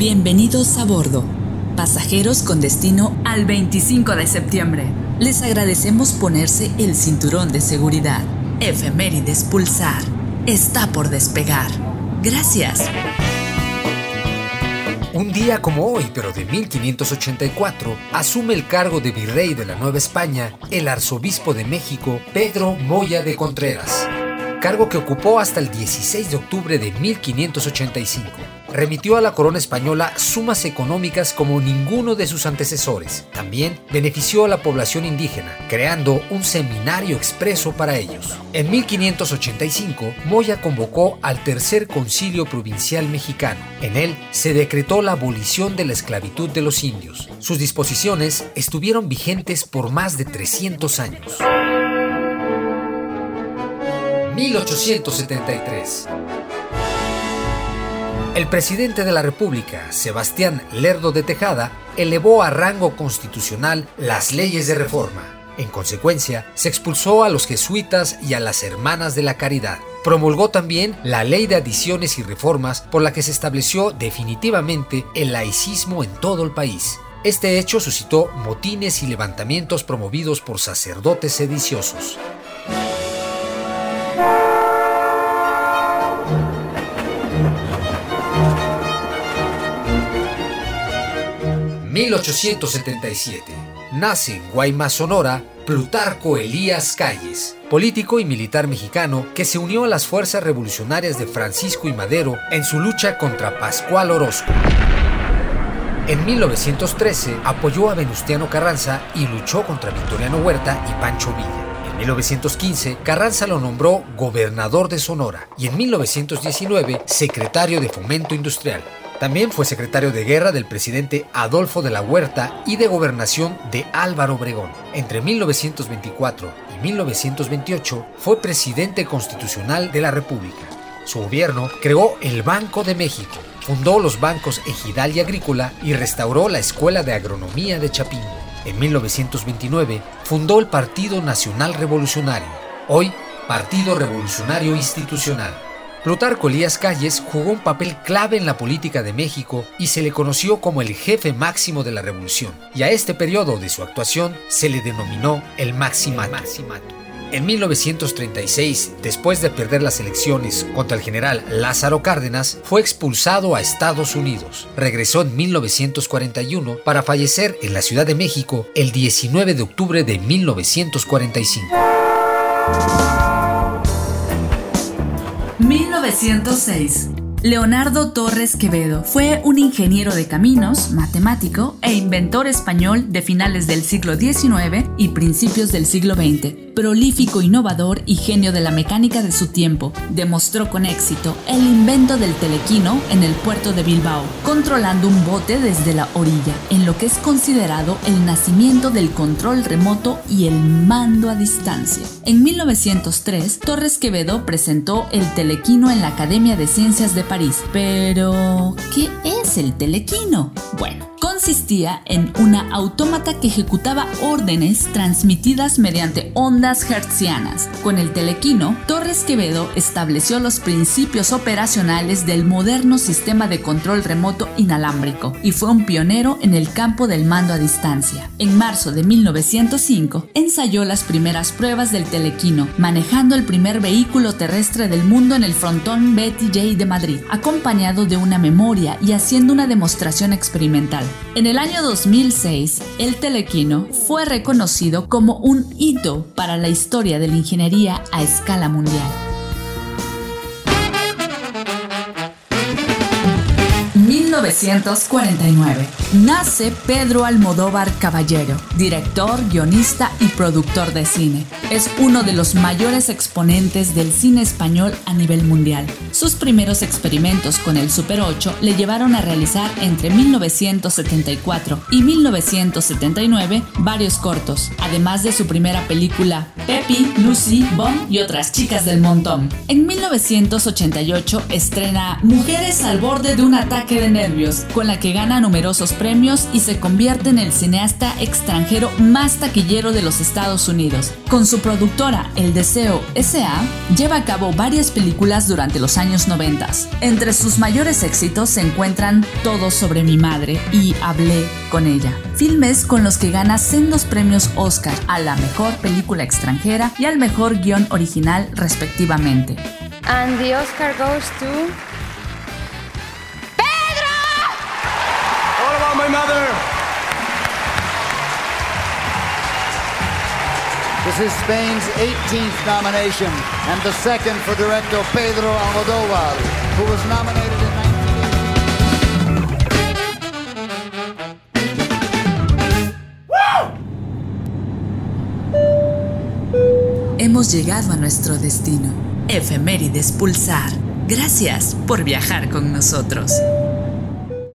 Bienvenidos a bordo, pasajeros con destino al 25 de septiembre. Les agradecemos ponerse el cinturón de seguridad. Efemérides Pulsar está por despegar. Gracias. Un día como hoy, pero de 1584, asume el cargo de virrey de la Nueva España el arzobispo de México, Pedro Moya de Contreras, cargo que ocupó hasta el 16 de octubre de 1585 remitió a la corona española sumas económicas como ninguno de sus antecesores. También benefició a la población indígena, creando un seminario expreso para ellos. En 1585, Moya convocó al Tercer Concilio Provincial Mexicano. En él se decretó la abolición de la esclavitud de los indios. Sus disposiciones estuvieron vigentes por más de 300 años. 1873 el presidente de la República, Sebastián Lerdo de Tejada, elevó a rango constitucional las leyes de reforma. En consecuencia, se expulsó a los jesuitas y a las hermanas de la caridad. Promulgó también la ley de adiciones y reformas por la que se estableció definitivamente el laicismo en todo el país. Este hecho suscitó motines y levantamientos promovidos por sacerdotes sediciosos. 1877. Nace en Guaymas, Sonora, Plutarco Elías Calles, político y militar mexicano que se unió a las fuerzas revolucionarias de Francisco y Madero en su lucha contra Pascual Orozco. En 1913 apoyó a Venustiano Carranza y luchó contra Victoriano Huerta y Pancho Villa. En 1915, Carranza lo nombró gobernador de Sonora y en 1919 secretario de Fomento Industrial. También fue secretario de guerra del presidente Adolfo de la Huerta y de gobernación de Álvaro Obregón. Entre 1924 y 1928 fue presidente constitucional de la República. Su gobierno creó el Banco de México, fundó los bancos Ejidal y Agrícola y restauró la Escuela de Agronomía de Chapingo. En 1929 fundó el Partido Nacional Revolucionario, hoy Partido Revolucionario Institucional. Plutarco Elías Calles jugó un papel clave en la política de México y se le conoció como el jefe máximo de la revolución, y a este periodo de su actuación se le denominó el Maximato. En 1936, después de perder las elecciones contra el general Lázaro Cárdenas, fue expulsado a Estados Unidos. Regresó en 1941 para fallecer en la Ciudad de México el 19 de octubre de 1945. 1906. Leonardo Torres Quevedo fue un ingeniero de caminos, matemático e inventor español de finales del siglo XIX y principios del siglo XX prolífico innovador y genio de la mecánica de su tiempo, demostró con éxito el invento del telequino en el puerto de Bilbao, controlando un bote desde la orilla, en lo que es considerado el nacimiento del control remoto y el mando a distancia. En 1903, Torres Quevedo presentó el telequino en la Academia de Ciencias de París. Pero, ¿qué es el telequino? Bueno, consistía en una autómata que ejecutaba órdenes transmitidas mediante ondas hertzianas. Con el telequino, Torres Quevedo estableció los principios operacionales del moderno sistema de control remoto inalámbrico y fue un pionero en el campo del mando a distancia. En marzo de 1905, ensayó las primeras pruebas del telequino, manejando el primer vehículo terrestre del mundo en el frontón Betty J de Madrid, acompañado de una memoria y haciendo una demostración experimental. En el año 2006, el telequino fue reconocido como un hito para la historia de la ingeniería a escala mundial. 1949. Nace Pedro Almodóvar Caballero, director, guionista y productor de cine. Es uno de los mayores exponentes del cine español a nivel mundial. Sus primeros experimentos con el Super 8 le llevaron a realizar entre 1974 y 1979 varios cortos, además de su primera película Peppy, Lucy, Bomb y otras chicas del montón. En 1988 estrena Mujeres al borde de un ataque de nervios con la que gana numerosos premios y se convierte en el cineasta extranjero más taquillero de los Estados Unidos. Con Su productora, El Deseo S.A., lleva a cabo varias películas durante los años 90. Entre sus mayores éxitos se encuentran Todo sobre mi madre y Hablé con ella, filmes con los que gana sendos premios Oscar a la mejor película extranjera y al mejor guion original respectivamente. And the Oscar goes to Pedro! All about my mother. This is Spain's 18th nomination and the second for director Pedro Almodóvar, who was nominated in 1980. Hemos llegado a nuestro destino. Efemérides Pulsar. Gracias por viajar con nosotros.